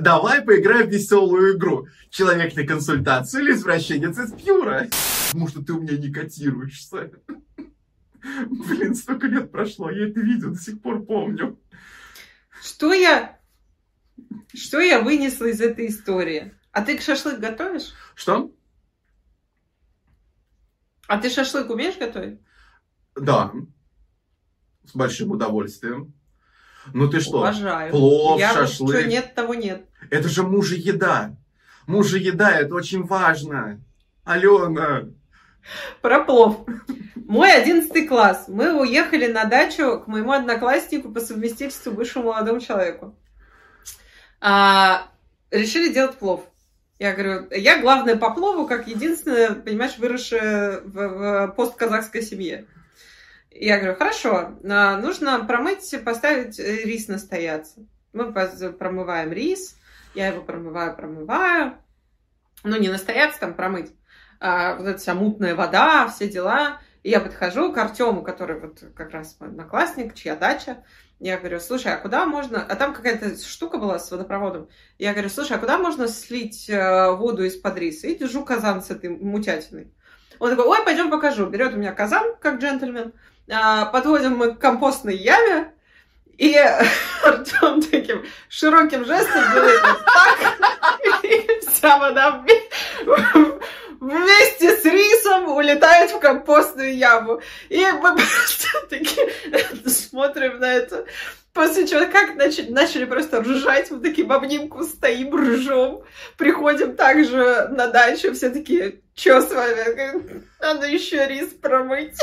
Давай поиграем в веселую игру. Человек на консультацию или извращенец из пьюра? Потому что ты у меня не котируешься. Блин, столько лет прошло, я это видео до сих пор помню. Что я... Что я вынесла из этой истории? А ты шашлык готовишь? Что? А ты шашлык умеешь готовить? Да. С большим удовольствием. Ну ты что? Уважаю. Плов, я шашлык. Что нет, того нет. Это же мужа еда. Мужа еда, это очень важно. Алена. Про плов. Мой одиннадцатый класс. Мы уехали на дачу к моему однокласснику по совместительству бывшему молодому человеку. А, решили делать плов. Я говорю, я главная по плову, как единственная, понимаешь, выросшая в, в постказахской семье. Я говорю, хорошо, а, нужно промыть, поставить э, рис настояться. Мы промываем рис, я его промываю, промываю. Ну, не настояться, там промыть. А, вот эта вся мутная вода, все дела. И я подхожу к Артему, который вот как раз мой одноклассник, чья дача. Я говорю, слушай, а куда можно... А там какая-то штука была с водопроводом. Я говорю, слушай, а куда можно слить э, воду из-под риса? И держу казан с этой мутятиной. Он такой, ой, пойдем покажу. Берет у меня казан, как джентльмен. А, подводим мы к компостной яме. И Артем таким широким жестом делает вот так. И вся вода вместе с рисом улетает в компостную яму. И мы просто такие смотрим на это. После чего как начали, начали просто ржать, мы такие в обнимку стоим, ржем. Приходим также на дачу, все такие, что с вами? Надо еще рис промыть.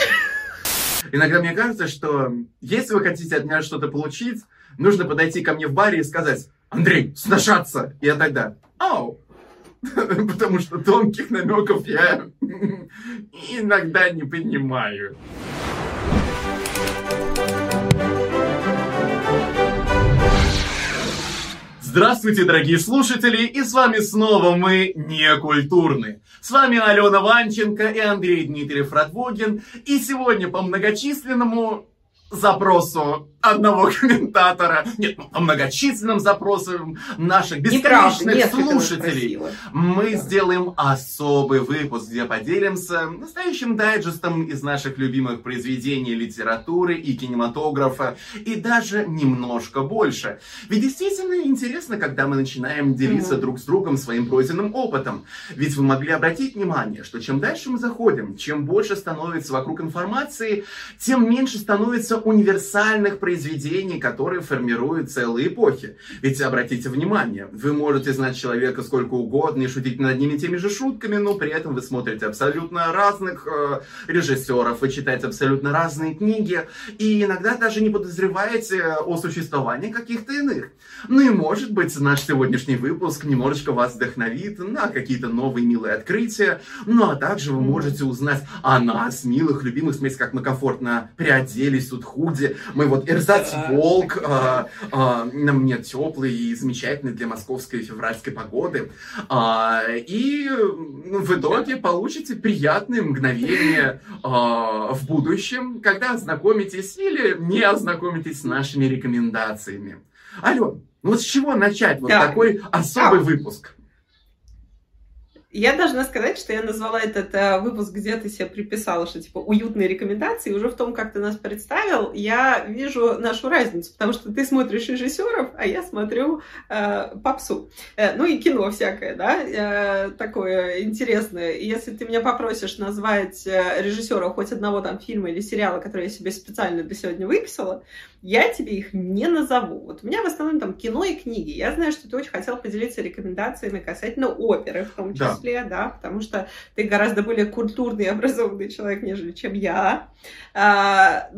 Иногда мне кажется, что если вы хотите от меня что-то получить, нужно подойти ко мне в баре и сказать, Андрей, сношаться. Я тогда, ау, потому что тонких намеков я иногда не понимаю. Здравствуйте, дорогие слушатели, и с вами снова мы, не культурны. С вами Алена Ванченко и Андрей Дмитриев Радвогин, и сегодня по многочисленному запросу одного комментатора, нет, ну, по многочисленным запросам наших бесконечных слушателей, мы да. сделаем особый выпуск, где поделимся настоящим дайджестом из наших любимых произведений литературы и кинематографа, и даже немножко больше. Ведь действительно интересно, когда мы начинаем делиться mm-hmm. друг с другом своим пройденным опытом. Ведь вы могли обратить внимание, что чем дальше мы заходим, чем больше становится вокруг информации, тем меньше становится универсальных произведений, которые формируют целые эпохи. Ведь обратите внимание, вы можете знать человека сколько угодно и шутить над одними и теми же шутками, но при этом вы смотрите абсолютно разных э, режиссеров, вы читаете абсолютно разные книги, и иногда даже не подозреваете о существовании каких-то иных. Ну и может быть наш сегодняшний выпуск немножечко вас вдохновит на какие-то новые милые открытия, ну а также вы можете узнать о нас, милых, любимых, смотрите, как мы комфортно приоделись тут худи, мы вот эрзац волк, а, а, на мне теплый и замечательный для московской февральской погоды, а, и ну, в итоге получите приятные мгновения а, в будущем, когда ознакомитесь или не ознакомитесь с нашими рекомендациями. Ален, ну вот с чего начать вот да. такой особый выпуск? Я должна сказать, что я назвала этот э, выпуск, где ты себе приписала, что типа уютные рекомендации. Уже в том, как ты нас представил, я вижу нашу разницу, потому что ты смотришь режиссеров, а я смотрю э, попсу. Э, ну и кино всякое, да, э, такое интересное. И если ты меня попросишь назвать э, режиссера хоть одного там фильма или сериала, который я себе специально для сегодня выписала, я тебе их не назову. Вот у меня в основном там кино и книги. Я знаю, что ты очень хотел поделиться рекомендациями касательно оперы в том числе, да, да потому что ты гораздо более культурный и образованный человек, нежели чем я. А,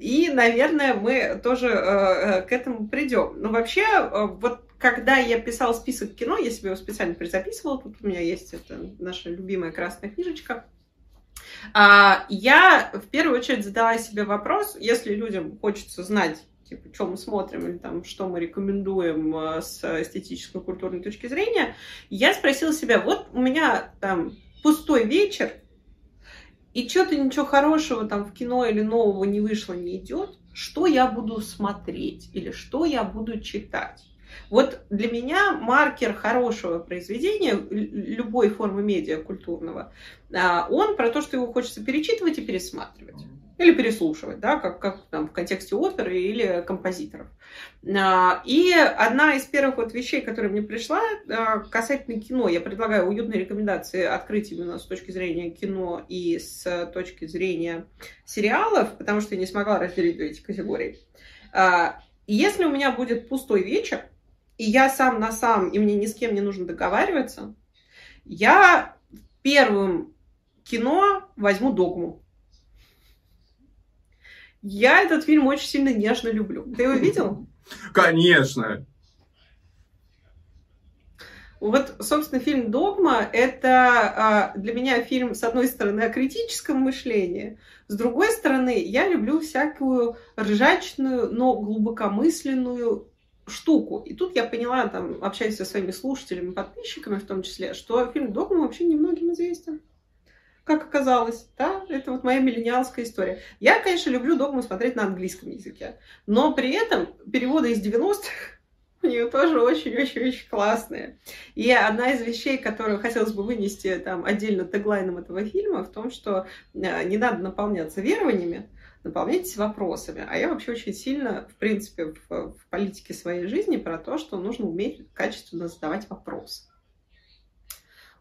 и, наверное, мы тоже э, к этому придем. Но вообще, э, вот когда я писала список кино, я себе его специально призаписывала, тут у меня есть это наша любимая красная книжечка, а, я в первую очередь задала себе вопрос, если людям хочется знать, типа, что мы смотрим или там, что мы рекомендуем э, с эстетической культурной точки зрения, я спросила себя, вот у меня там пустой вечер, и что-то ничего хорошего там в кино или нового не вышло, не идет, что я буду смотреть или что я буду читать? Вот для меня маркер хорошего произведения, любой формы медиа культурного, а, он про то, что его хочется перечитывать и пересматривать. Или переслушивать, да, как, как там в контексте оперы или композиторов. А, и одна из первых вот вещей, которая мне пришла а, касательно кино, я предлагаю уютные рекомендации открыть именно с точки зрения кино и с точки зрения сериалов, потому что я не смогла разделить эти категории. Если у меня будет пустой вечер, и я сам на сам, и мне ни с кем не нужно договариваться, я первым кино возьму «Догму». Я этот фильм очень сильно нежно люблю. Ты его видел? Конечно. Вот, собственно, фильм «Догма» — это а, для меня фильм, с одной стороны, о критическом мышлении, с другой стороны, я люблю всякую ржачную, но глубокомысленную штуку. И тут я поняла, там, общаясь со своими слушателями, подписчиками в том числе, что фильм «Догма» вообще немногим известен. Как оказалось, да, это вот моя миллениалская история. Я, конечно, люблю «Догму» смотреть на английском языке, но при этом переводы из 90-х у нее тоже очень-очень-очень классные. И одна из вещей, которую хотелось бы вынести там отдельно теглайном этого фильма, в том, что э, не надо наполняться верованиями, наполняйтесь вопросами. А я вообще очень сильно, в принципе, в, в политике своей жизни про то, что нужно уметь качественно задавать вопросы.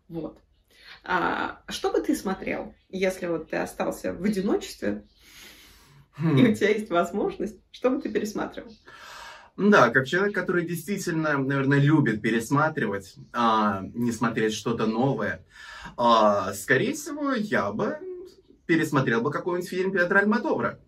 Вот. А, что бы ты смотрел, если вот ты остался в одиночестве, хм. и у тебя есть возможность, что бы ты пересматривал? Да, как человек, который действительно, наверное, любит пересматривать, а, не смотреть что-то новое, а, скорее всего, я бы пересмотрел бы какой-нибудь фильм Петра Альмадовра.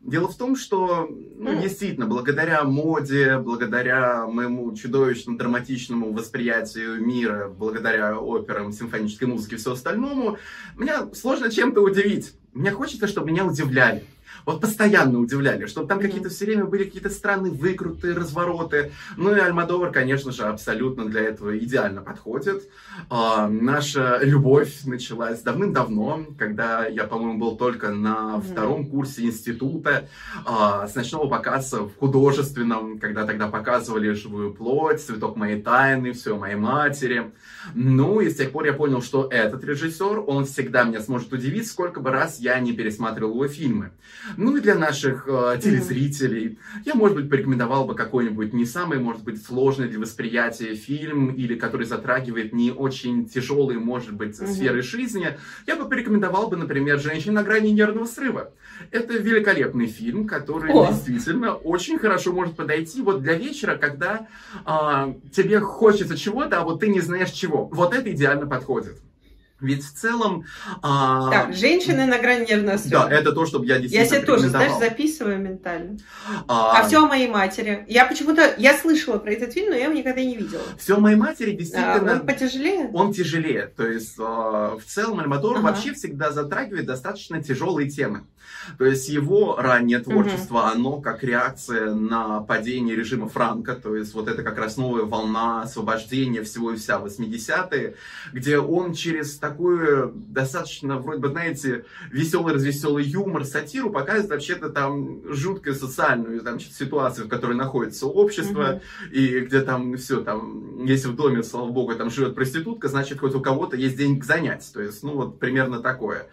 Дело в том, что ну, действительно, благодаря моде, благодаря моему чудовищно драматичному восприятию мира, благодаря операм, симфонической музыке и все остальному, меня сложно чем-то удивить. Мне хочется, чтобы меня удивляли вот постоянно удивляли, что там какие-то все время были какие-то странные выкруты, развороты. Ну и Альмадовар, конечно же, абсолютно для этого идеально подходит. А, наша любовь началась давным-давно, когда я, по-моему, был только на mm-hmm. втором курсе института, а, с ночного показа в художественном, когда тогда показывали «Живую плоть», «Цветок моей тайны», «Все моей матери». Ну и с тех пор я понял, что этот режиссер, он всегда меня сможет удивить, сколько бы раз я не пересматривал его фильмы. Ну и для наших э, телезрителей я, может быть, порекомендовал бы какой-нибудь не самый, может быть, сложный для восприятия фильм или который затрагивает не очень тяжелые, может быть, сферы жизни. Я бы порекомендовал бы, например, «Женщина на грани нервного срыва». Это великолепный фильм, который О. действительно очень хорошо может подойти вот для вечера, когда э, тебе хочется чего-то, а вот ты не знаешь чего. Вот это идеально подходит. Ведь в целом... А... Так, женщины на грани нервного срыва. Да, это то, чтобы я действительно Я себе тоже, знаешь, записываю ментально. А, а все о моей матери. Я почему-то, я слышала про этот фильм, но я его никогда не видела. Все о моей матери действительно... А, он потяжелее? Он тяжелее. То есть а, в целом Альмадор ага. вообще всегда затрагивает достаточно тяжелые темы. То есть его раннее творчество, угу. оно как реакция на падение режима Франка, то есть вот это как раз новая волна освобождения всего и вся 80-е, где он через такую достаточно, вроде бы, знаете, веселый, развеселый юмор, сатиру показывает вообще-то там жуткую социальную там, ситуацию, в которой находится общество, угу. и где там все, там, если в доме, слава богу, там живет проститутка, значит, хоть у кого-то есть денег занять. То есть, ну, вот примерно такое.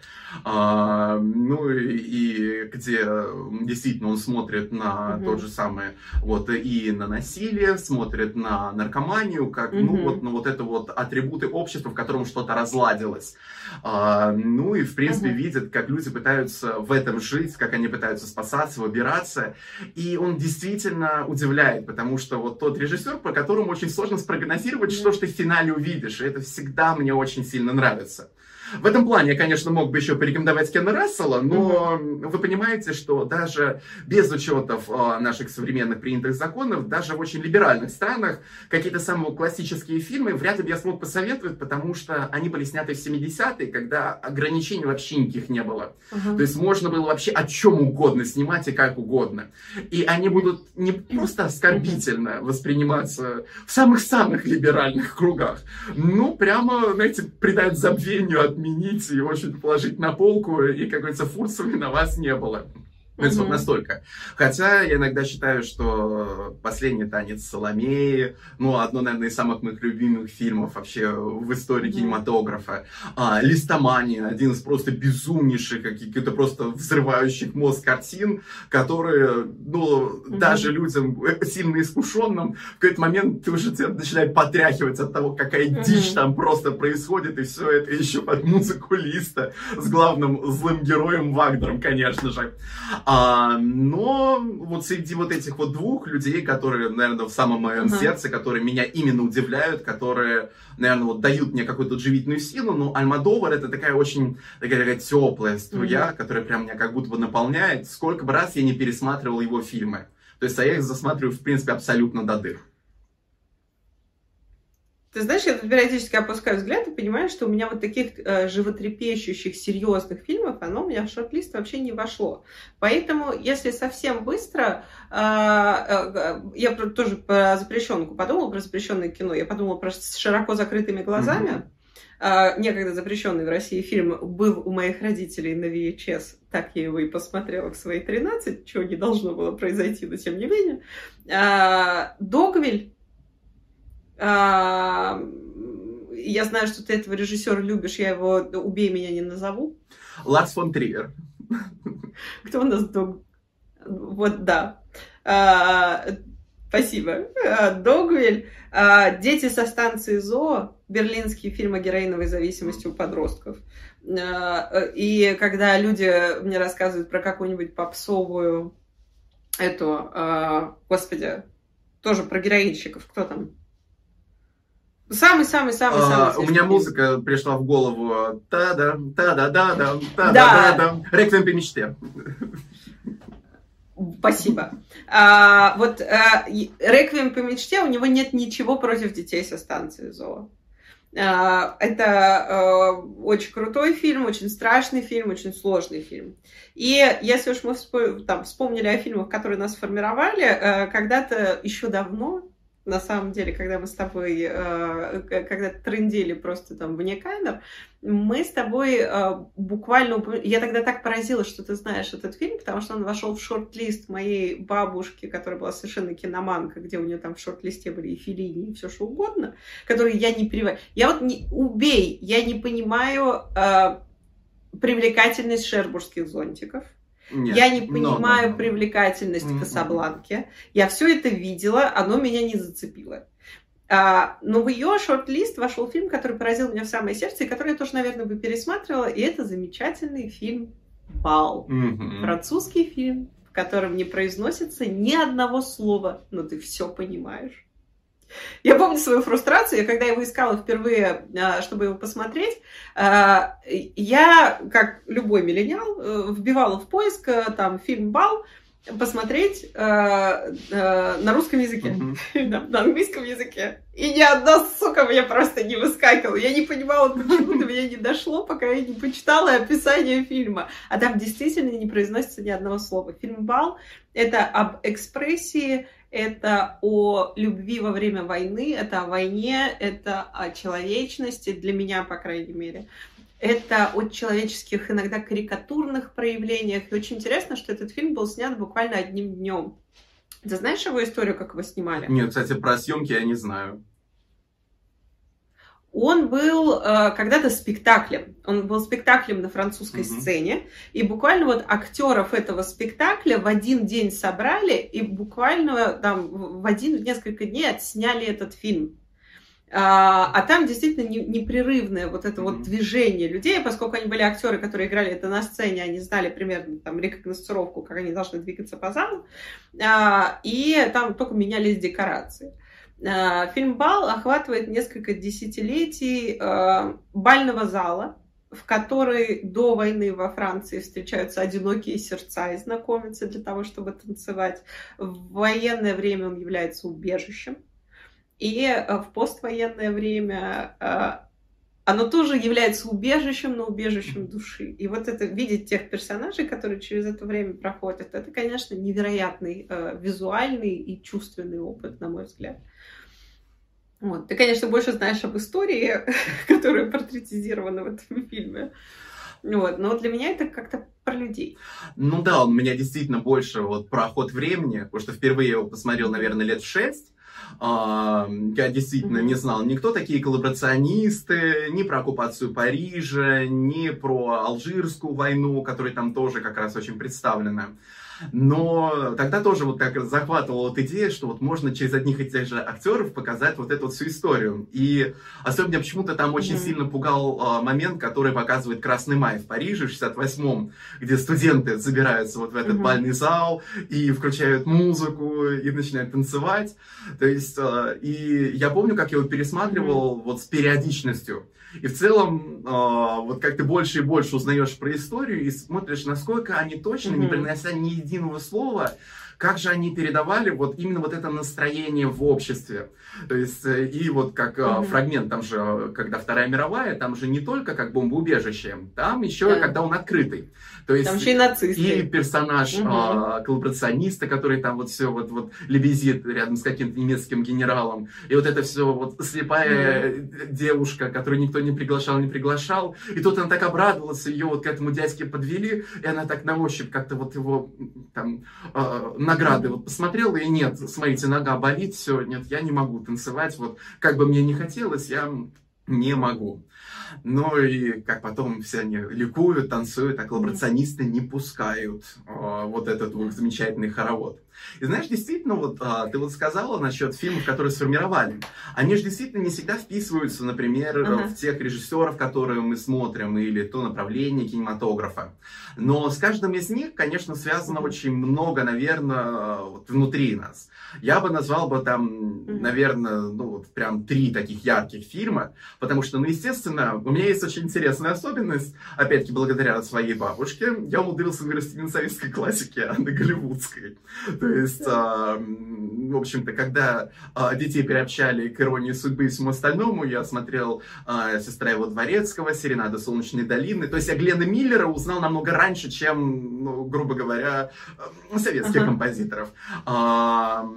А, ну, и где действительно он смотрит на угу. тот же самый, вот, и на насилие, смотрит на наркоманию, как, угу. ну, вот, ну, вот это вот атрибуты общества, в котором что-то разладилось наладилось. А, ну и, в принципе, uh-huh. видят, как люди пытаются в этом жить, как они пытаются спасаться, выбираться. И он действительно удивляет, потому что вот тот режиссер, по которому очень сложно спрогнозировать, uh-huh. что же ты в финале увидишь. И это всегда мне очень сильно нравится. В этом плане я, конечно, мог бы еще порекомендовать Кена Рассела, но mm-hmm. вы понимаете, что даже без учетов э, наших современных принятых законов, даже в очень либеральных странах, какие-то самые классические фильмы вряд ли бы я смог посоветовать, потому что они были сняты в 70-е, когда ограничений вообще никаких не было. Uh-huh. То есть можно было вообще о чем угодно снимать и как угодно. И они будут не просто оскорбительно восприниматься в самых-самых либеральных кругах, ну прямо, знаете, придать забвению от отменить и очень положить на полку, и, как говорится, фурцами на вас не было. Есть вот настолько. Хотя я иногда считаю, что «Последний танец Соломеи», ну, одно, наверное, из самых моих любимых фильмов вообще в истории кинематографа. А, «Листомания», один из просто безумнейших, каких-то просто взрывающих мозг картин, которые, ну, даже людям э, сильно искушенным, в какой-то момент ты уже начинает потряхивать от того, какая дичь там просто происходит, и все это еще под музыку Листа с главным злым героем Вагнером, конечно же. А, но вот среди вот этих вот двух людей, которые, наверное, в самом моем uh-huh. сердце, которые меня именно удивляют, которые, наверное, вот дают мне какую-то живительную силу, ну, Альмадовар это такая очень такая, такая теплая струя, uh-huh. которая прям меня как будто бы наполняет. Сколько бы раз я не пересматривал его фильмы. То есть, а я их засматриваю, в принципе, абсолютно до дыр. Ты знаешь, я тут периодически опускаю взгляд и понимаю, что у меня вот таких э, животрепещущих, серьезных фильмов, оно у меня в шорт-лист вообще не вошло. Поэтому, если совсем быстро, э, э, я тоже про запрещенку подумала, про запрещенное кино, я подумала про с широко закрытыми глазами. Mm-hmm. некогда запрещенный в России фильм был у моих родителей на VHS. Так я его и посмотрела в свои 13, чего не должно было произойти, но тем не менее. Догвиль а, я знаю, что ты этого режиссера любишь, я его «Убей меня» не назову. Ларс фон Триер. Кто у нас дог? Вот, да. А, спасибо. А, Догвиль. А, «Дети со станции ЗОО», берлинский фильм о героиновой зависимости у подростков. А, и когда люди мне рассказывают про какую-нибудь попсовую эту, а, господи, тоже про героинщиков, кто там? Самый-самый-самый. А, у меня музыка пришла в голову. Та-да, та-да-да-да, та-да-да-да. Реквием по мечте. Спасибо. А, вот а, Реквием по мечте, у него нет ничего против детей со станции ЗОО. А, это а, очень крутой фильм, очень страшный фильм, очень сложный фильм. И если уж мы вспом- там, вспомнили о фильмах, которые нас формировали, а, когда-то еще давно, на самом деле, когда мы с тобой, э, когда трендили просто там вне камер, мы с тобой э, буквально... Я тогда так поразилась, что ты знаешь этот фильм, потому что он вошел в шорт-лист моей бабушки, которая была совершенно киноманка, где у нее там в шорт-листе были и Филини, и все что угодно, которые я не понимаю. Я вот не... Убей! Я не понимаю э, привлекательность шербургских зонтиков. Нет, я не понимаю но, но, привлекательность но. Касабланки. Я все это видела, оно меня не зацепило. А, но в ее шорт-лист вошел фильм, который поразил меня в самое сердце, и который я тоже, наверное, бы пересматривала. И это замечательный фильм «Бал». Mm-hmm. Французский фильм, в котором не произносится ни одного слова, но ты все понимаешь. Я помню свою фрустрацию, я когда его искала впервые, а, чтобы его посмотреть, а, я, как любой миллениал, э, вбивала в поиск э, там фильм «Бал», посмотреть э, на русском языке, mm-hmm. на английском языке. И ни одна сука меня просто не выскакивала. Я не понимала, почему до меня не дошло, пока я не почитала описание фильма. А там действительно не произносится ни одного слова. Фильм «Бал» — это об экспрессии это о любви во время войны, это о войне, это о человечности, для меня, по крайней мере. Это о человеческих, иногда карикатурных проявлениях. И очень интересно, что этот фильм был снят буквально одним днем. Ты знаешь его историю, как его снимали? Нет, кстати, про съемки я не знаю. Он был э, когда-то спектаклем. Он был спектаклем на французской mm-hmm. сцене. И буквально вот актеров этого спектакля в один день собрали и буквально там в один, в несколько дней отсняли этот фильм. А, а там действительно не, непрерывное вот это mm-hmm. вот движение людей, поскольку они были актеры, которые играли это на сцене, они знали примерно там рекогносцировку, как они должны двигаться по залу, а, и там только менялись декорации. Э, фильм «Бал» охватывает несколько десятилетий э, бального зала, в который до войны во Франции встречаются одинокие сердца и знакомятся для того, чтобы танцевать. В военное время он является убежищем. И э, в поствоенное время оно тоже является убежищем, но убежищем души. И вот это видеть тех персонажей, которые через это время проходят, это, конечно, невероятный э, визуальный и чувственный опыт, на мой взгляд. Вот. Ты, конечно, больше знаешь об истории, которая портретизирована в этом фильме. Вот. Но для меня это как-то про людей. Ну да, у меня действительно больше вот про ход времени, потому что впервые я его посмотрел, наверное, лет шесть. Я действительно не знал ни кто такие коллаборационисты, ни про оккупацию Парижа, ни про Алжирскую войну, которая там тоже как раз очень представлена. Но тогда тоже вот как захватывала вот идея, что вот можно через одних и тех же актеров показать вот эту вот всю историю. И особенно почему-то там очень mm-hmm. сильно пугал а, момент, который показывает Красный май в Париже в 68-м, где студенты забираются вот в этот mm-hmm. бальный зал и включают музыку и начинают танцевать. То есть, а, и я помню, как я его пересматривал mm-hmm. вот с периодичностью. И в целом, э, вот как ты больше и больше узнаешь про историю и смотришь, насколько они точно, mm-hmm. не принося ни единого слова, как же они передавали вот именно вот это настроение в обществе. То есть, э, и вот как mm-hmm. фрагмент, там же, когда Вторая мировая, там же не только как бомбоубежище, там еще, yeah. когда он открытый. То есть, там еще и нацисты. И персонаж угу. а, коллаборациониста, который там вот все вот, вот лебезит рядом с каким-то немецким генералом. И вот это все вот слепая угу. девушка, которую никто не приглашал, не приглашал. И тут она так обрадовалась, ее вот к этому дядьке подвели, и она так на ощупь как-то вот его там э, награды вот посмотрела, и нет, смотрите, нога болит, все, нет, я не могу танцевать, вот как бы мне не хотелось, я не могу. Ну и как потом все они ликуют, танцуют, а коллаборационисты не пускают э, вот этот вот замечательный хоровод. И знаешь, действительно, вот а, ты вот сказала насчет фильмов, которые сформировали. Они же действительно не всегда вписываются, например, uh-huh. в тех режиссеров, которые мы смотрим, или то направление кинематографа. Но с каждым из них, конечно, связано uh-huh. очень много, наверное, вот внутри нас. Я бы назвал бы там, uh-huh. наверное, ну вот прям три таких ярких фильма, потому что, ну, естественно, у меня есть очень интересная особенность, опять-таки, благодаря своей бабушке, я умудрился вырасти на советской классике, а на голливудской. То есть, а, в общем-то, когда а, детей переобщали к иронии судьбы и всему остальному, я смотрел а, «Сестра его дворецкого», «Серенада солнечной долины». То есть я Глена Миллера узнал намного раньше, чем, ну, грубо говоря, советских uh-huh. композиторов. А,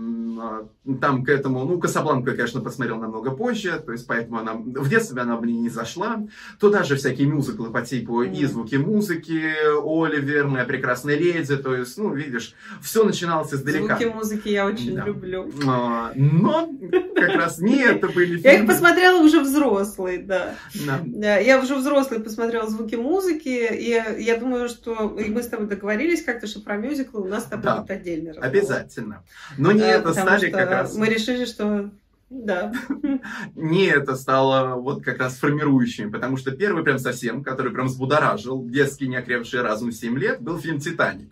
там к этому, ну, Касабланку я, конечно, посмотрел намного позже, то есть поэтому она, в детстве она мне не зашла. Туда же всякие мюзиклы по типу. «И звуки музыки», «Оливер», «Моя прекрасная леди», то есть, ну, видишь, все начиналось издалека. Звуки музыки я очень да. люблю. А, но как раз не это были фильмы. Я их посмотрела уже взрослый, да. да. Я уже взрослый посмотрела звуки музыки, и я думаю, что мы с тобой договорились как-то, что про мюзиклы у нас с тобой да. будет отдельный разговор. Обязательно. Но не это стали как раз... Мы решили, что да. Не это стало вот как раз формирующим, потому что первый прям совсем, который прям взбудоражил детский неокрепший разум 7 лет, был фильм «Титаник».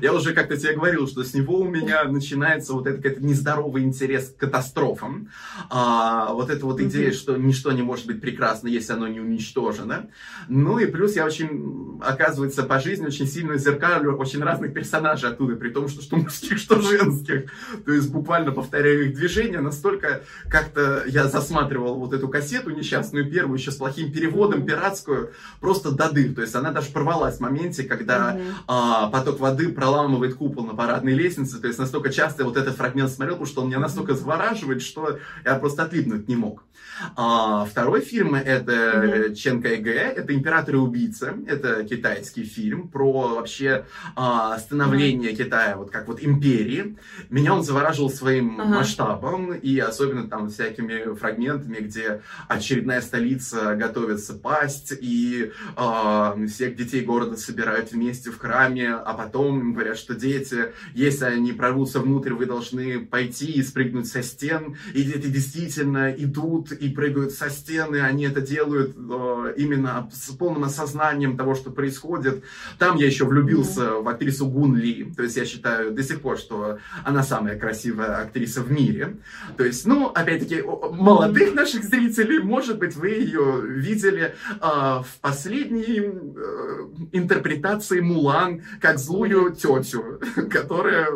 Я уже как-то тебе говорил, что с него у меня начинается вот этот, этот нездоровый интерес к катастрофам. А, вот эта вот идея, что ничто не может быть прекрасно, если оно не уничтожено. Ну и плюс я очень, оказывается, по жизни очень сильно зеркалю очень разных персонажей оттуда, при том, что что мужских, что женских. То есть буквально повторяю их движения, настолько как-то я засматривал вот эту кассету несчастную первую, еще с плохим переводом, пиратскую, просто до дыр. То есть она даже порвалась в моменте, когда mm-hmm. а, поток воды проламывает купол на парадной лестнице. То есть настолько часто я вот этот фрагмент смотрел, потому что он меня настолько завораживает, что я просто отлипнуть не мог. А, второй фильм это mm-hmm. Чен Кайгэ, это «Император и убийца». Это китайский фильм про вообще а, становление mm-hmm. Китая вот как вот империи. Меня он завораживал своим uh-huh. масштабом и особенно там всякими фрагментами, где очередная столица готовится пасть и а, всех детей города собирают вместе в храме, а потом им говорят, что дети, если они прорвутся внутрь, вы должны пойти и спрыгнуть со стен. И дети действительно идут и прыгают со стены, они это делают э, именно с полным осознанием того, что происходит. Там я еще влюбился mm-hmm. в актрису Гун Ли. То есть я считаю до сих пор, что она самая красивая актриса в мире. То есть, ну, опять-таки, молодых наших зрителей, может быть, вы ее видели э, в последней э, интерпретации Мулан как злую тетю, которая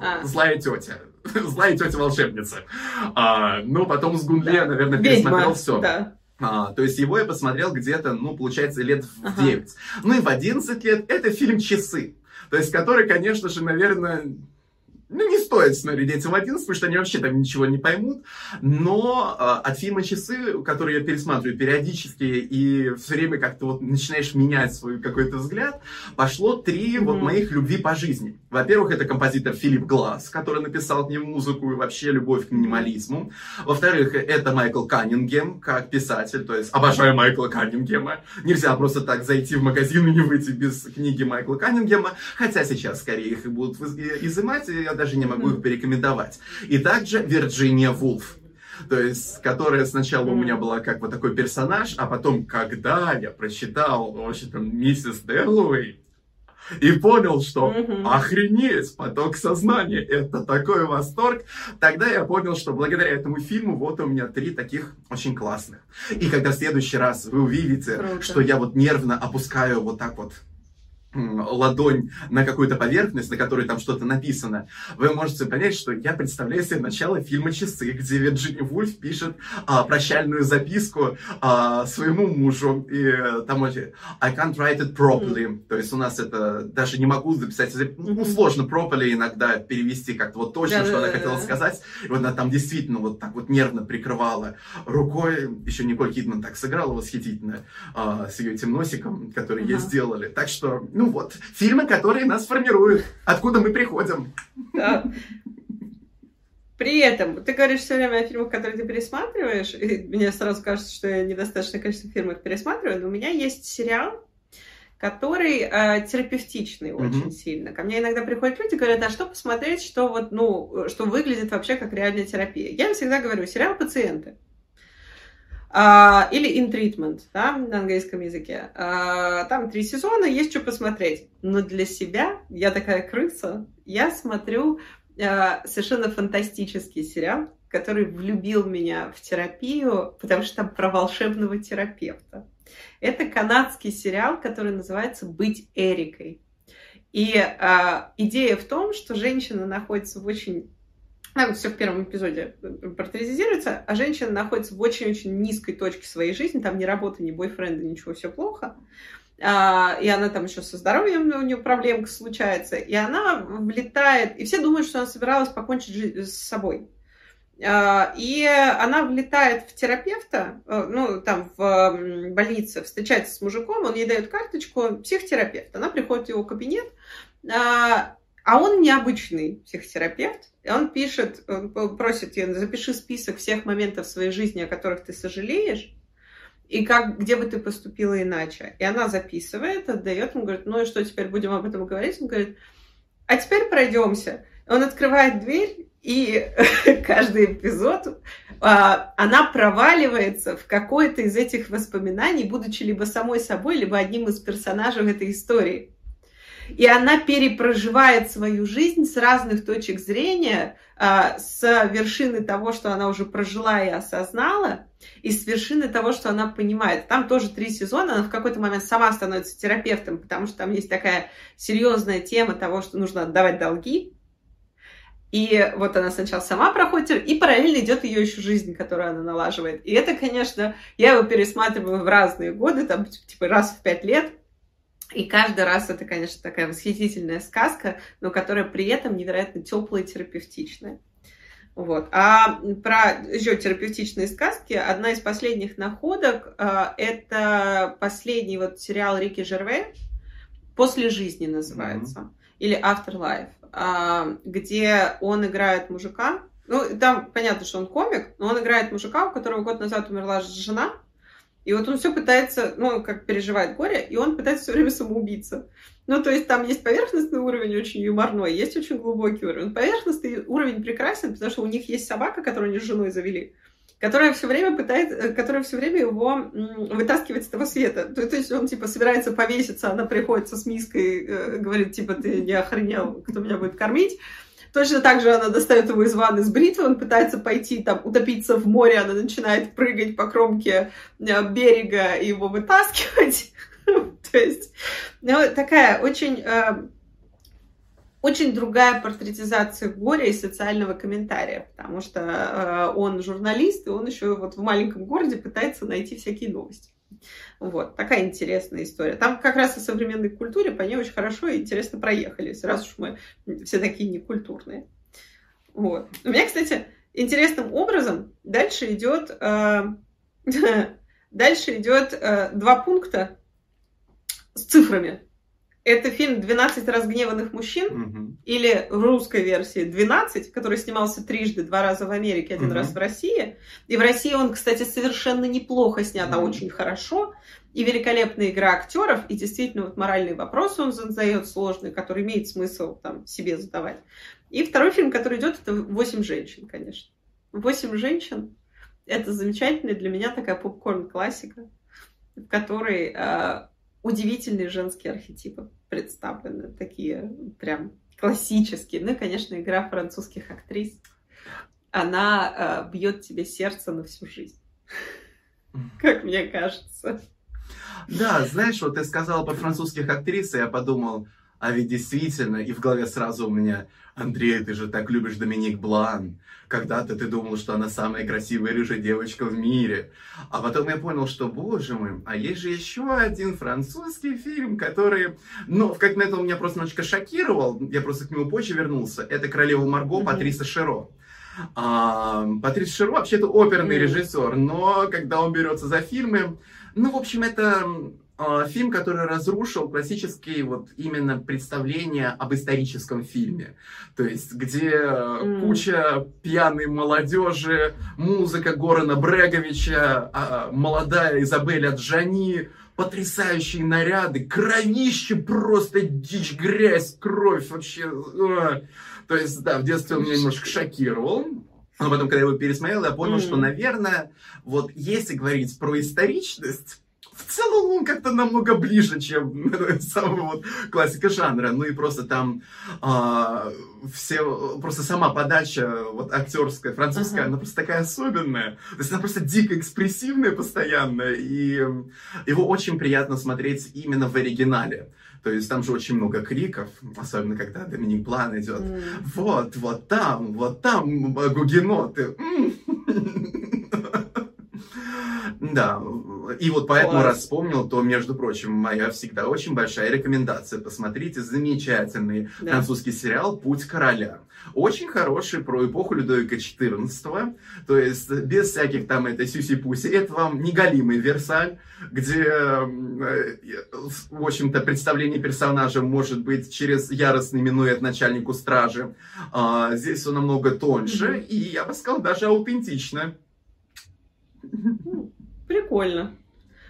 а. злая тетя. Злая тетя-волшебница. А, но потом с Гунле, да. наверное, пересмотрел все. Да. А, то есть его я посмотрел где-то, ну, получается, лет в ага. 9. Ну и в 11 лет это фильм «Часы». То есть, который, конечно же, наверное, ну, не стоит смотреть детям 11, потому что они вообще там ничего не поймут. Но э, от фильма «Часы», который я пересматриваю периодически, и все время как-то вот начинаешь менять свой какой-то взгляд, пошло три mm-hmm. вот моих любви по жизни. Во-первых, это композитор Филипп Глаз, который написал к ним музыку и вообще любовь к минимализму. Во-вторых, это Майкл Каннингем, как писатель, то есть обожаю Майкла Каннингема. Нельзя просто так зайти в магазин и не выйти без книги Майкла Каннингема, хотя сейчас скорее их будут изымать, и я даже не могу их порекомендовать. И также Вирджиния Вулф. То есть, которая сначала у меня была как вот такой персонаж, а потом, когда я прочитал, в общем-то, миссис Дэллоуэй, и понял, что mm-hmm. охренеть, поток сознания, это такой восторг. Тогда я понял, что благодаря этому фильму вот у меня три таких очень классных. И когда в следующий раз вы увидите, Круто. что я вот нервно опускаю вот так вот ладонь на какую-то поверхность, на которой там что-то написано, вы можете понять, что я представляю себе начало фильма «Часы», где Вирджиния Вульф пишет а, прощальную записку а, своему мужу, и э, там «I can't write it properly», mm-hmm. то есть у нас это даже не могу записать, ну, сложно properly иногда перевести как-то вот точно, да, что да, она да, хотела да. сказать, и вот она там действительно вот так вот нервно прикрывала рукой, еще Николь Кидман так сыграла восхитительно а, с ее этим носиком, который uh-huh. ей сделали, так что ну вот, фильмы, которые нас формируют, откуда мы приходим. Да. При этом, ты говоришь все время о фильмах, которые ты пересматриваешь, и мне сразу кажется, что я недостаточное количество фильмов пересматриваю, но у меня есть сериал, который э, терапевтичный mm-hmm. очень сильно. Ко мне иногда приходят люди и говорят, а что посмотреть, что вот, ну, что выглядит вообще как реальная терапия. Я всегда говорю, сериал «Пациенты». А, или In Treatment, да, на английском языке. А, там три сезона, есть что посмотреть. Но для себя, я такая крыса, я смотрю а, совершенно фантастический сериал, который влюбил меня в терапию, потому что там про волшебного терапевта. Это канадский сериал, который называется «Быть Эрикой». И а, идея в том, что женщина находится в очень там все в первом эпизоде портретизируется, а женщина находится в очень-очень низкой точке своей жизни, там ни работы, ни бойфренда, ничего, все плохо. А, и она там еще со здоровьем у нее проблемка случается, и она влетает, и все думают, что она собиралась покончить с собой. А, и она влетает в терапевта, э, ну, там, в больнице, встречается с мужиком, он ей дает карточку психотерапевта. Она приходит в его кабинет, а, а он необычный психотерапевт, и он пишет, он просит ее, запиши список всех моментов своей жизни, о которых ты сожалеешь, и как, где бы ты поступила иначе. И она записывает, отдает, он говорит, ну и что, теперь будем об этом говорить? Он говорит, а теперь пройдемся. Он открывает дверь, и каждый эпизод а, она проваливается в какое-то из этих воспоминаний, будучи либо самой собой, либо одним из персонажей этой истории и она перепроживает свою жизнь с разных точек зрения, а, с вершины того, что она уже прожила и осознала, и с вершины того, что она понимает. Там тоже три сезона, она в какой-то момент сама становится терапевтом, потому что там есть такая серьезная тема того, что нужно отдавать долги, и вот она сначала сама проходит, и параллельно идет ее еще жизнь, которую она налаживает. И это, конечно, я его пересматриваю в разные годы, там, типа, раз в пять лет, и каждый раз это, конечно, такая восхитительная сказка, но которая при этом невероятно теплая и терапевтичная. Вот. А про еще терапевтичные сказки, одна из последних находок э, это последний вот сериал Рики Жерве «После жизни» называется, mm-hmm. или «Afterlife», э, где он играет мужика, ну, там понятно, что он комик, но он играет мужика, у которого год назад умерла жена, и вот он все пытается, ну, как переживает горе, и он пытается все время самоубиться. Ну, то есть там есть поверхностный уровень очень юморной, есть очень глубокий уровень. Поверхностный уровень прекрасен, потому что у них есть собака, которую они с женой завели, которая все время пытается, э, которая все время его вытаскивает с того света. То, то есть он типа собирается повеситься, она приходится с миской, э, говорит, типа, ты не охренел, кто меня будет кормить. Точно так же она достает его из ванны с бритвой, он пытается пойти там утопиться в море, она начинает прыгать по кромке э, берега и его вытаскивать. То есть, ну, такая очень э, очень другая портретизация горя и социального комментария, потому что э, он журналист, и он еще вот в маленьком городе пытается найти всякие новости. Вот, такая интересная история. Там как раз о современной культуре по ней очень хорошо и интересно проехали, раз уж мы все такие некультурные. Вот. У меня, кстати, интересным образом дальше идет э, дальше идет э, два пункта с цифрами. Это фильм «12 разгневанных мужчин» Мгм. или в русской версии «12», который снимался трижды, два раза в Америке, один Мгм. раз в России. И в России он, кстати, совершенно неплохо снят, а Мгм. очень хорошо. И великолепная игра актеров, и действительно вот моральные вопросы он задает сложные, которые имеет смысл там себе задавать. И второй фильм, который идет, это «Восемь женщин», конечно. «Восемь женщин» — это замечательная для меня такая попкорн-классика, в которой э, удивительные женские архетипы представлены, такие прям классические. Ну и, конечно, игра французских актрис. Она э, бьет тебе сердце на всю жизнь, как мне кажется. Да, знаешь, вот ты сказала про французских актрис, и я подумал, а ведь действительно, и в голове сразу у меня, Андрей, ты же так любишь Доминик Блан. Когда-то ты думал, что она самая красивая рыжая девочка в мире. А потом я понял, что, боже мой, а есть же еще один французский фильм, который, ну, как на это он меня просто немножечко шокировал, я просто к нему позже вернулся. Это «Королева Марго» Мгм. Патриса Широ. А, Патрис Широ вообще-то оперный Мгм. режиссер, но когда он берется за фильмы, ну, в общем, это фильм, который разрушил классические вот именно представления об историческом фильме. То есть, где М. куча пьяной молодежи, музыка Горана Бреговича, а, молодая Изабель Аджани, потрясающие наряды, кровище просто дичь, грязь, кровь вообще. э. То есть, да, в детстве он меня немножко шокировал. Но потом, когда я его пересмотрел, я понял, Мгм. что, наверное, вот если говорить про историчность, целом он как-то намного ближе, чем самая вот классика жанра. Ну и просто там а, все, просто сама подача вот актерская, французская, Ага. она просто такая особенная. То есть она просто дико экспрессивная постоянно, и его очень приятно смотреть именно в оригинале. То есть там же очень много криков, особенно когда Доминик План идет. М. Вот, вот там, вот там э, гугеноты. Да, и вот поэтому, Класс. раз вспомнил, то, между прочим, моя всегда очень большая рекомендация. Посмотрите замечательный Да. французский сериал «Путь короля». Очень хороший про эпоху Людовика XIV, то есть без всяких там этой сюси-пуси. Это вам не галимый Версаль, где, э, в общем-то, представление персонажа может быть через яростный минует начальнику стражи. А, здесь все намного тоньше Мгм. и, я бы сказал, даже аутентично. Прикольно.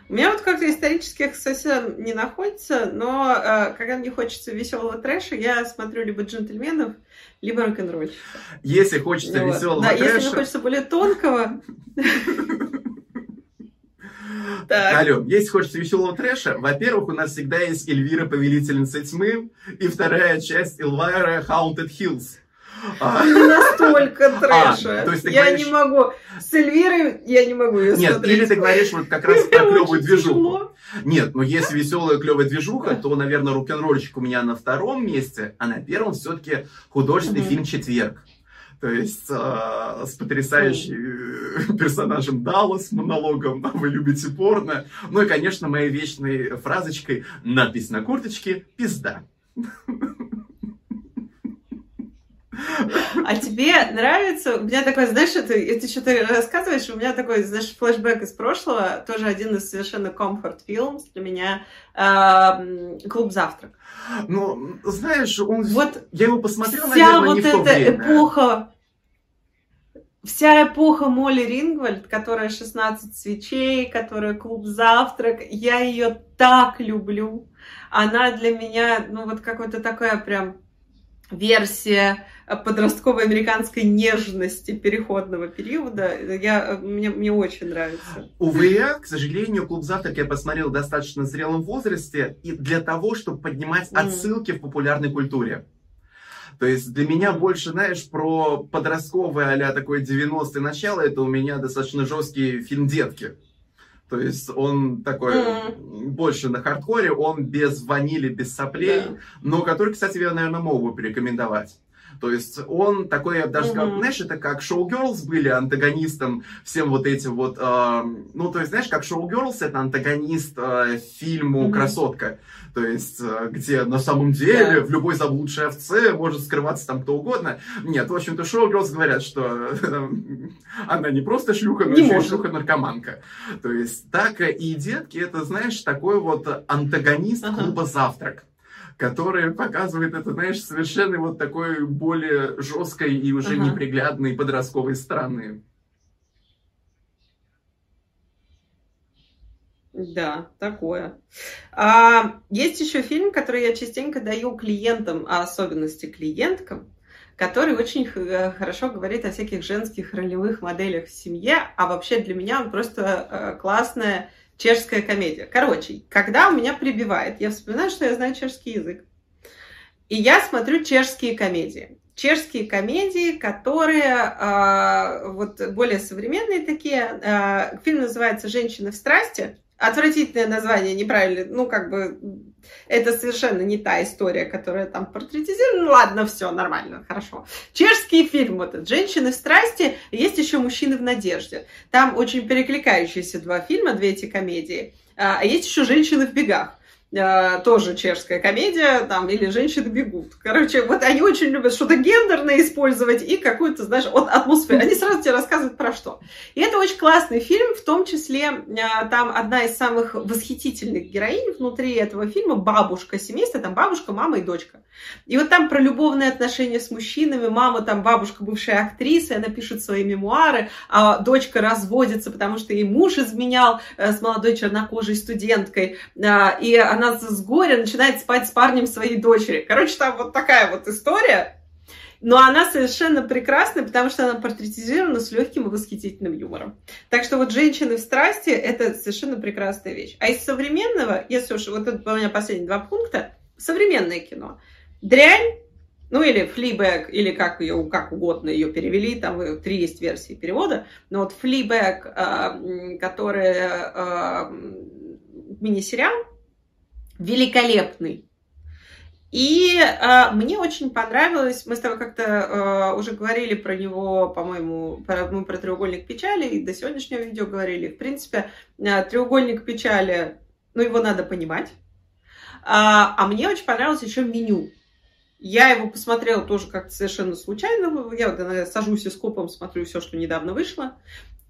У меня вот как-то исторических совсем не находится, но э, когда мне хочется веселого трэша, я смотрю либо джентльменов, либо рок-н-ролльщиков. Если хочется Ну вот. веселого Да, если трэша... мне хочется более тонкого. Алло, если хочется веселого трэша, во-первых, у нас всегда есть Эльвира, Повелительница Тьмы, и вторая часть Эльвайра, Haunted Hills. А, настолько трэша. то есть я говоришь- не могу. С Эльвирой я не могу ее Нет, смотреть. или ты говоришь вот как раз про клевую движуху. тяжело. Нет, ну если веселая клевая движуха, то, наверное, рок-н-ролльщик у меня на втором месте, а на первом все-таки художественный фильм «Четверг». То есть э, с потрясающим э, персонажем Даллас, монологом «Вы любите порно». Ну и, конечно, моей вечной фразочкой «Надпись на курточке – пизда». А тебе нравится? У меня такой, знаешь, это, это что ты рассказываешь, у меня такой, знаешь, флешбэк из прошлого, тоже один из совершенно комфорт фильмов для меня, эм, «Клуб завтрак». Ну, знаешь, он... Вот я его посмотрел, Вся наверное, вот не в то эта время. эпоха, вся эпоха Молли Рингвальд, которая 16 свечей, которая клуб завтрак, я ее так люблю. Она для меня, ну вот какая-то такая прям версия подростковой американской нежности переходного периода. Я, мне, мне очень нравится. Увы, к сожалению, клуб завтрак я посмотрел в достаточно зрелом возрасте и для того, чтобы поднимать отсылки в популярной культуре. То есть для меня больше, знаешь, про подростковое а такое 90-е начало, это у меня достаточно жесткий фильм «Детки». То есть он такой больше на хардкоре, он без ванили, без соплей, Да. но который, кстати, я, наверное, мог бы порекомендовать. То есть он такой, я даже сказал, Мгм. знаешь, это как Шоу Girls были антагонистом всем вот этим вот, э, ну, то есть, знаешь, как Шоу Girls это антагонист э, фильму Мгм. «Красотка». То есть, э, где на самом деле Да. в любой заблудшей овце может скрываться там кто угодно. Нет, в общем-то, Шоу Girls говорят, что э, она не просто шлюха, но Не еще и шлюха-наркоманка. То есть, так и детки, это, знаешь, такой вот антагонист Ага. клуба «Завтрак» который показывает это, знаешь, совершенно вот такой более жесткой и уже Ага. неприглядной подростковой стороны. Да, такое. А, есть еще фильм, который я частенько даю клиентам, а особенности клиенткам, который очень э, хорошо говорит о всяких женских ролевых моделях в семье, а вообще для меня он просто э, классная чешская комедия. Короче, когда у меня прибивает, я вспоминаю, что я знаю чешский язык, и я смотрю чешские комедии. Чешские комедии, которые а, вот более современные такие. А, фильм называется «Женщины в страсти». Отвратительное название, неправильно. Ну, как бы, это совершенно не та история, которая там портретизирована. Ну, ладно, все, нормально, хорошо. Чешский фильм вот этот «Женщины в страсти». Есть еще «Мужчины в надежде». Там очень перекликающиеся два фильма, две эти комедии. А а есть еще «Женщины в бегах». А, тоже чешская комедия, там, или «Женщины бегут». Короче, вот они очень любят что-то гендерное использовать и какую-то, знаешь, вот атмосферу. Они сразу тебе рассказывают про что. И это очень классный фильм, в том числе а, там одна из самых восхитительных героинь внутри этого фильма бабушка семейства, там бабушка, мама и дочка. И вот там про любовные отношения с мужчинами, мама там бабушка бывшая актриса, она пишет свои мемуары, а дочка разводится, потому что ей муж изменял э, с молодой чернокожей студенткой, и она с горя начинает спать с парнем своей дочери. Короче, там вот такая вот история, но она совершенно прекрасная, потому что она портретизирована с легким и восхитительным юмором. Так что вот «Женщины в страсти» — это совершенно прекрасная вещь. А из современного, если уж вот это у меня последние два пункта, современное кино. «Дрянь», ну или «Флибэг», или как ее, как угодно ее перевели, там три есть версии перевода, но вот «Флибэг», а, который а, мини-сериал, великолепный. И э, мне очень понравилось, мы с тобой как-то э, уже говорили про него, по-моему, про, мы про треугольник печали, и до сегодняшнего видео говорили. В принципе, э, треугольник печали, ну, его надо понимать. А, а мне очень понравилось еще меню. Я его посмотрела тоже как-то совершенно случайно. Я вот иногда сажусь и скопом смотрю все, что недавно вышло.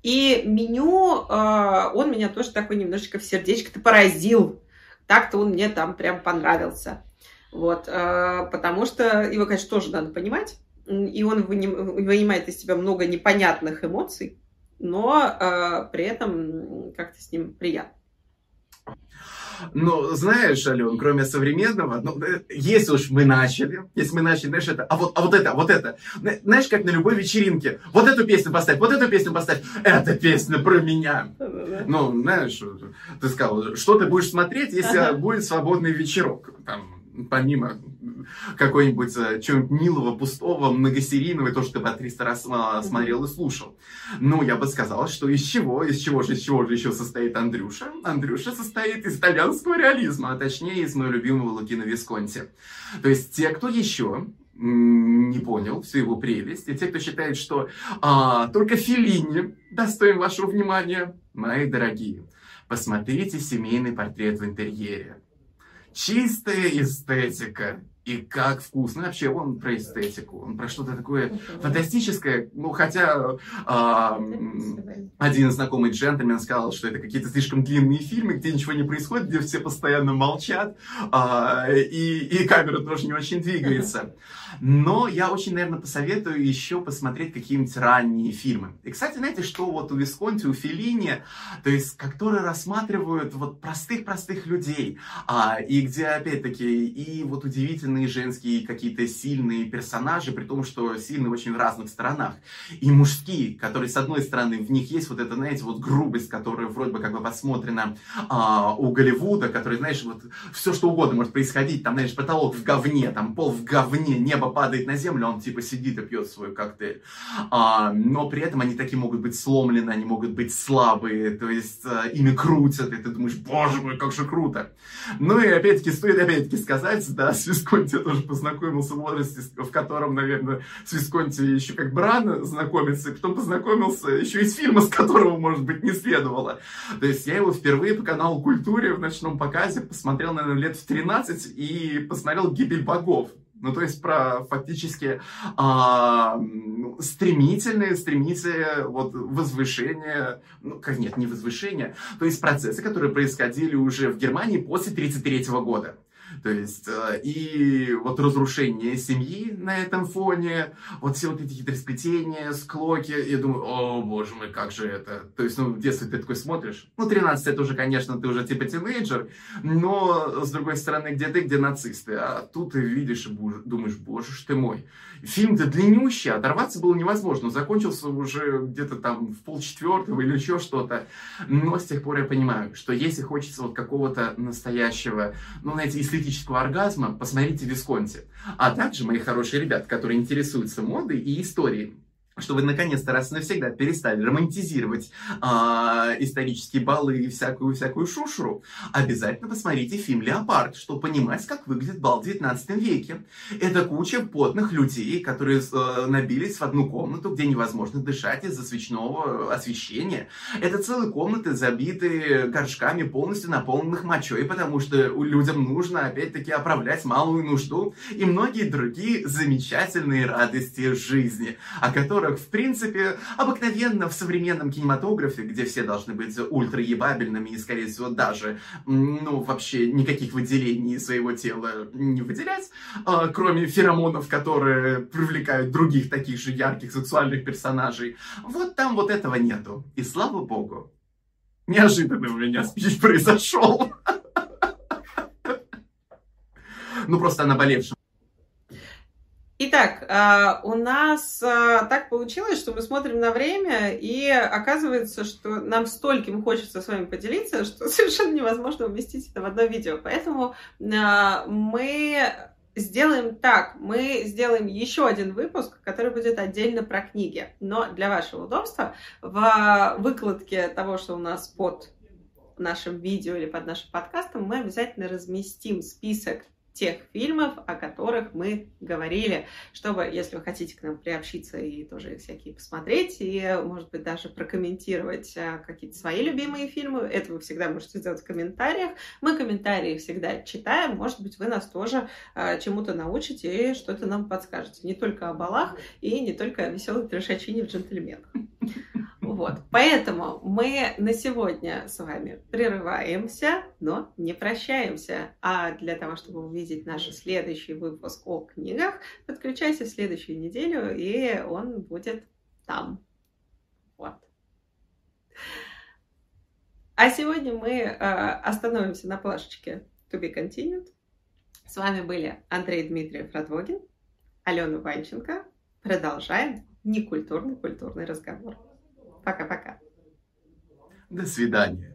И меню, э, он меня тоже такой немножечко в сердечко-то поразил. Так-то он мне там прям понравился. Вот, э, потому что его, конечно, тоже надо понимать. И он выним- вынимает из тебя много непонятных эмоций, но э, при этом как-то с ним приятно. Ну, знаешь, Ален, кроме современного, ну, э, если уж мы начали, если мы начали, знаешь, это, а вот, а вот это, а вот это, Зна- знаешь, как на любой вечеринке, вот эту песню поставь, вот эту песню поставь, эта песня про меня. Ну, знаешь, ты сказал, что ты будешь смотреть, если Ага. будет свободный вечерок, там, помимо какой-нибудь э, чего-нибудь милого, пустого, многосерийного, то, что ты по 300 раз смотрел и слушал. Ну, я бы сказал, что из чего, из чего же, из чего же еще состоит Андрюша? Андрюша состоит из итальянского реализма, а точнее из моего любимого Лукино Висконти. То есть те, кто еще не понял всю его прелесть, и те, кто считает, что а, только Филини достоин вашего внимания, мои дорогие, посмотрите семейный портрет в интерьере. Чистая эстетика. И как вкусно. Вообще, он про эстетику. Он про что-то такое фантастическое. Ну, хотя а, один знакомый джентльмен сказал, что это какие-то слишком длинные фильмы, где ничего не происходит, где все постоянно молчат, а, и, и камера тоже не очень двигается. Но я очень, наверное, посоветую еще посмотреть какие-нибудь ранние фильмы. И, кстати, знаете, что вот у Висконти, у Феллини, то есть, которые рассматривают вот простых-простых людей, а, и где, опять-таки, и вот удивительные женские какие-то сильные персонажи, при том, что сильные очень в разных сторонах, и мужские, которые, с одной стороны, в них есть вот эта, знаете, вот грубость, которая вроде бы как бы посмотрена а, у Голливуда, который, знаешь, вот все что угодно может происходить, там, знаешь, потолок в говне, там пол в говне, небо падает на землю, он типа сидит и пьет свой коктейль. А, но при этом они такие могут быть сломлены, они могут быть слабые, то есть а, ими крутят, и ты думаешь, боже мой, как же круто. Ну и опять-таки, стоит опять-таки сказать, да, с Висконти я тоже познакомился в возрасте, в котором, наверное, с Висконти еще как бы рано знакомиться, и потом познакомился еще из фильма, с которого, может быть, не следовало. То есть я его впервые по каналу Культуре в ночном показе посмотрел, наверное, лет в 13 и посмотрел «Гибель богов». Ну, то есть про фактически а, стремительные, стремительные вот возвышение, ну, как нет, не возвышение, то есть процессы, которые происходили уже в Германии после 1933 года. То есть, э, и вот разрушение семьи на этом фоне, вот все вот эти хитросплетения, склоки, я думаю, о, боже мой, как же это? То есть, ну, в детстве ты такой смотришь, ну, 13 это уже, конечно, ты уже типа тинейджер, но, с другой стороны, где ты, где нацисты, а тут ты видишь и думаешь, боже ж ты мой. Фильм-то длиннющий, оторваться было невозможно, закончился уже где-то там в полчетвертого или еще что-то, но с тех пор я понимаю, что если хочется вот какого-то настоящего, ну, знаете, эстетического оргазма, посмотрите Висконти. А также, мои хорошие ребята, которые интересуются модой и историей, что вы наконец-то раз и навсегда перестали романтизировать э, исторические баллы и всякую-всякую шушру, обязательно посмотрите фильм «Леопард», чтобы понимать, как выглядит бал в 19 веке. Это куча потных людей, которые э, набились в одну комнату, где невозможно дышать из-за свечного освещения. Это целые комнаты, забитые горшками, полностью наполненных мочой, потому что людям нужно, опять-таки, оправлять малую нужду и многие другие замечательные радости жизни, о которых которых, в принципе, обыкновенно в современном кинематографе, где все должны быть ультраебабельными и, скорее всего, даже, ну, вообще никаких выделений своего тела не выделять, а, кроме феромонов, которые привлекают других таких же ярких сексуальных персонажей. Вот там вот этого нету. И слава богу. Неожиданно у меня спич произошел. Ну, просто о наболевшем. Итак, а, у нас а, так получилось, что мы смотрим на время, и оказывается, что нам стольким хочется с вами поделиться, что совершенно невозможно уместить это в одно видео. Поэтому а, мы сделаем так. Мы сделаем еще один выпуск, который будет отдельно про книги. Но для вашего удобства в выкладке того, что у нас под нашим видео или под нашим подкастом, мы обязательно разместим список тех фильмов, о которых мы говорили, чтобы, если вы хотите к нам приобщиться и тоже всякие посмотреть, и, может быть, даже прокомментировать а, какие-то свои любимые фильмы, это вы всегда можете сделать в комментариях. Мы комментарии всегда читаем, может быть, вы нас тоже а, чему-то научите и что-то нам подскажете. Не только о балах и не только о веселой трешачине в джентльменах. Вот. Поэтому мы на сегодня с вами прерываемся, но не прощаемся. А для того, чтобы увидеть наш следующий выпуск о книгах, подключайся в следующую неделю, и он будет там. Вот. А сегодня мы э, остановимся на плашечке To Be Continued. С вами были Андрей Дмитриев Радвогин, Алена Ванченко. Продолжаем некультурный культурный разговор. Пока-пока. До свидания.